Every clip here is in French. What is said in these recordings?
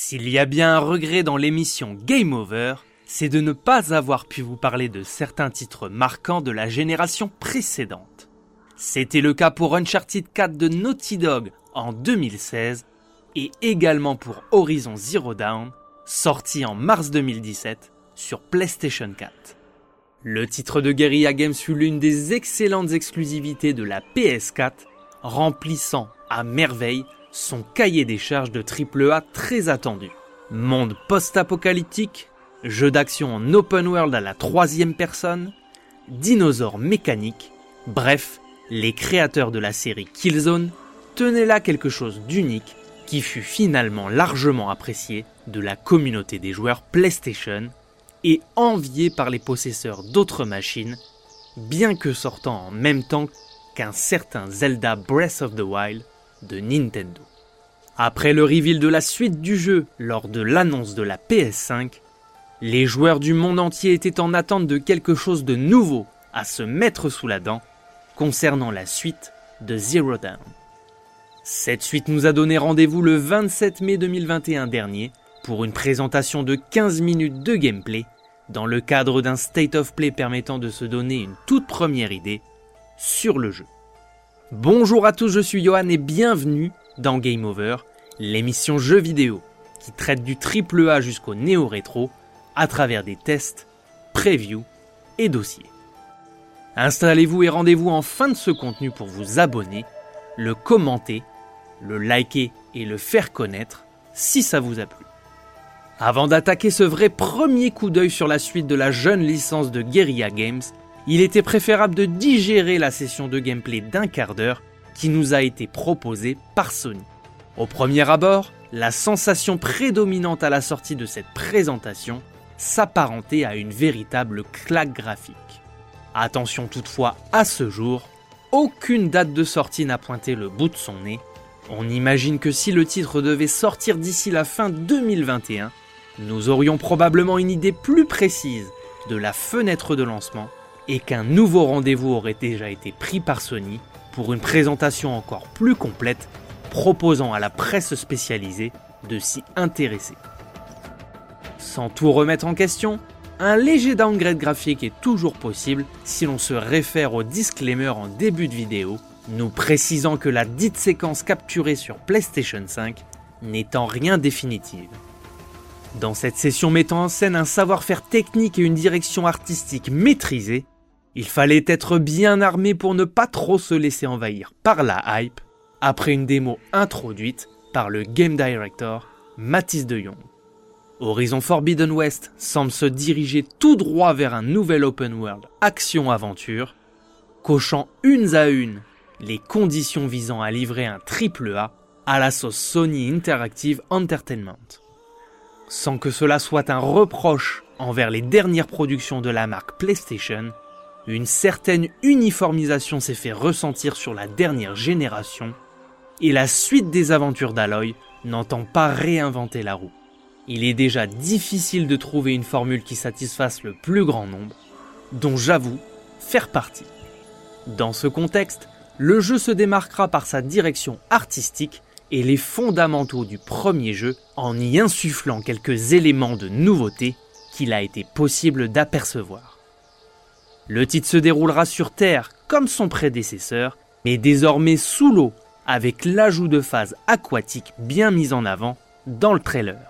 S'il y a bien un regret dans l'émission Game Over, c'est de ne pas avoir pu vous parler de certains titres marquants de la génération précédente. C'était le cas pour Uncharted 4 de Naughty Dog en 2016 et également pour Horizon Zero Dawn, sorti en mars 2017 sur PlayStation 4. Le titre de Guerrilla Games fut l'une des excellentes exclusivités de la PS4, remplissant à merveille son cahier des charges de AAA très attendu. Monde post-apocalyptique, jeu d'action en open world à la troisième personne, dinosaures mécaniques, bref, les créateurs de la série Killzone tenaient là quelque chose d'unique qui fut finalement largement apprécié de la communauté des joueurs PlayStation et envié par les possesseurs d'autres machines, bien que sortant en même temps qu'un certain Zelda Breath of the Wild de Nintendo. Après le reveal de la suite du jeu lors de l'annonce de la PS5, les joueurs du monde entier étaient en attente de quelque chose de nouveau à se mettre sous la dent concernant la suite de Zero Dawn. Cette suite nous a donné rendez-vous le 27 mai 2021 dernier pour une présentation de 15 minutes de gameplay dans le cadre d'un state of play permettant de se donner une toute première idée sur le jeu. Bonjour à tous, je suis Johan et bienvenue dans Game Over, l'émission jeu vidéo qui traite du triple A jusqu'au néo-rétro à travers des tests, previews et dossiers. Installez-vous et rendez-vous en fin de ce contenu pour vous abonner, le commenter, le liker et le faire connaître si ça vous a plu. Avant d'attaquer ce vrai premier coup d'œil sur la suite de la jeune licence de Guerrilla Games, il était préférable de digérer la session de gameplay d'un quart d'heure qui nous a été proposée par Sony. Au premier abord, la sensation prédominante à la sortie de cette présentation s'apparentait à une véritable claque graphique. Attention toutefois, à ce jour, aucune date de sortie n'a pointé le bout de son nez. On imagine que si le titre devait sortir d'ici la fin 2021, nous aurions probablement une idée plus précise de la fenêtre de lancement et qu'un nouveau rendez-vous aurait déjà été pris par Sony pour une présentation encore plus complète proposant à la presse spécialisée de s'y intéresser. Sans tout remettre en question, un léger downgrade graphique est toujours possible si l'on se réfère au disclaimer en début de vidéo, nous précisant que la dite séquence capturée sur PlayStation 5 n'est en rien définitive. Dans cette session mettant en scène un savoir-faire technique et une direction artistique maîtrisée, il fallait être bien armé pour ne pas trop se laisser envahir par la hype après une démo introduite par le game director Mathis de Jong. Horizon Forbidden West semble se diriger tout droit vers un nouvel open world action-aventure, cochant une à une les conditions visant à livrer un triple A à la sauce Sony Interactive Entertainment. Sans que cela soit un reproche envers les dernières productions de la marque PlayStation, une certaine uniformisation s'est fait ressentir sur la dernière génération, et la suite des aventures d'Aloy n'entend pas réinventer la roue. Il est déjà difficile de trouver une formule qui satisfasse le plus grand nombre, dont j'avoue faire partie. Dans ce contexte, le jeu se démarquera par sa direction artistique et les fondamentaux du premier jeu en y insufflant quelques éléments de nouveauté qu'il a été possible d'apercevoir. Le titre se déroulera sur Terre comme son prédécesseur, mais désormais sous l'eau, avec l'ajout de phases aquatiques bien mises en avant dans le trailer.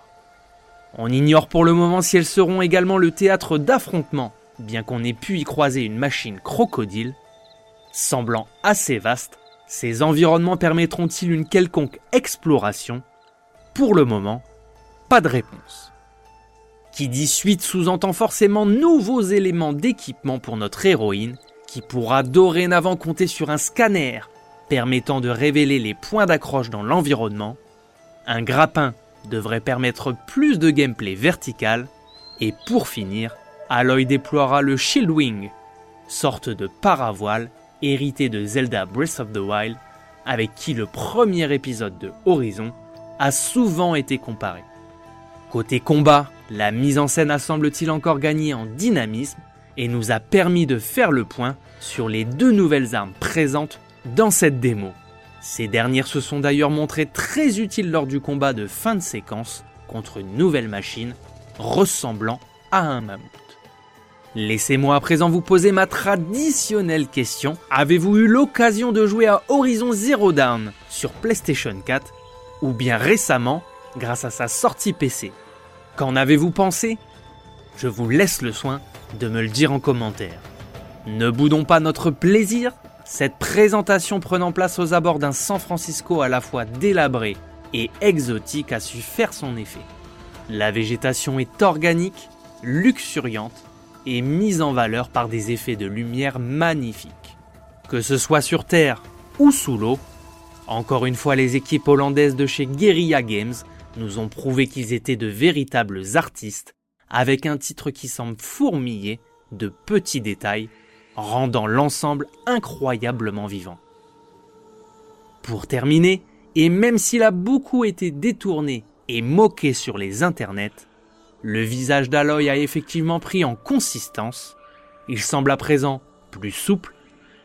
On ignore pour le moment si elles seront également le théâtre d'affrontements, bien qu'on ait pu y croiser une machine crocodile. Semblant assez vaste, ces environnements permettront-ils une quelconque exploration? Pour le moment, pas de réponse. Qui dit suite sous-entend forcément nouveaux éléments d'équipement pour notre héroïne, qui pourra dorénavant compter sur un scanner permettant de révéler les points d'accroche dans l'environnement. Un grappin devrait permettre plus de gameplay vertical. Et pour finir, Aloy déploiera le Shield Wing, sorte de paravoile hérité de Zelda Breath of the Wild, avec qui le premier épisode de Horizon a souvent été comparé. Côté combat, la mise en scène a semble-t-il encore gagné en dynamisme et nous a permis de faire le point sur les deux nouvelles armes présentes dans cette démo. Ces dernières se sont d'ailleurs montrées très utiles lors du combat de fin de séquence, contre une nouvelle machine ressemblant à un mammouth. Laissez-moi à présent vous poser ma traditionnelle question. Avez-vous eu l'occasion de jouer à Horizon Zero Dawn sur PlayStation 4 ou bien récemment grâce à sa sortie PC Qu'en avez-vous pensé? Je vous laisse le soin de me le dire en commentaire. Ne boudons pas notre plaisir, cette présentation prenant place aux abords d'un San Francisco à la fois délabré et exotique a su faire son effet. La végétation est organique, luxuriante et mise en valeur par des effets de lumière magnifiques. Que ce soit sur Terre ou sous l'eau, encore une fois les équipes hollandaises de chez Guerrilla Games nous ont prouvé qu'ils étaient de véritables artistes avec un titre qui semble fourmiller de petits détails, rendant l'ensemble incroyablement vivant. Pour terminer, et même s'il a beaucoup été détourné et moqué sur les internets, le visage d'Aloy a effectivement pris en consistance, il semble à présent plus souple,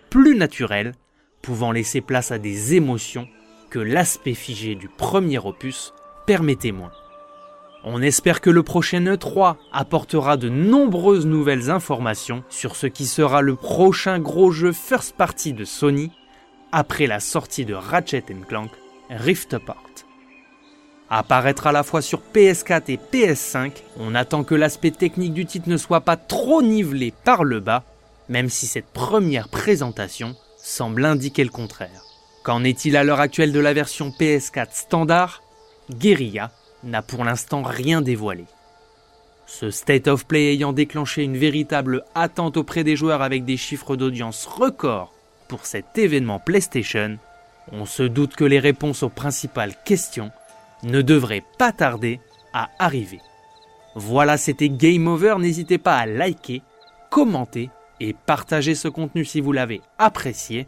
plus naturel, pouvant laisser place à des émotions que l'aspect figé du premier opus permettait moins. On espère que le prochain E3 apportera de nombreuses nouvelles informations sur ce qui sera le prochain gros jeu first party de Sony après la sortie de Ratchet Clank Rift Apart. Apparaître à la fois sur PS4 et PS5, on attend que l'aspect technique du titre ne soit pas trop nivelé par le bas, même si cette première présentation semble indiquer le contraire. Qu'en est-il à l'heure actuelle de la version PS4 standard? Guerilla n'a pour l'instant rien dévoilé. Ce State of Play ayant déclenché une véritable attente auprès des joueurs avec des chiffres d'audience records pour cet événement PlayStation, on se doute que les réponses aux principales questions ne devraient pas tarder à arriver. Voilà, c'était Game Over, n'hésitez pas à liker, commenter et partager ce contenu si vous l'avez apprécié.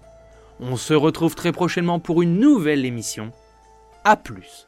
On se retrouve très prochainement pour une nouvelle émission. A plus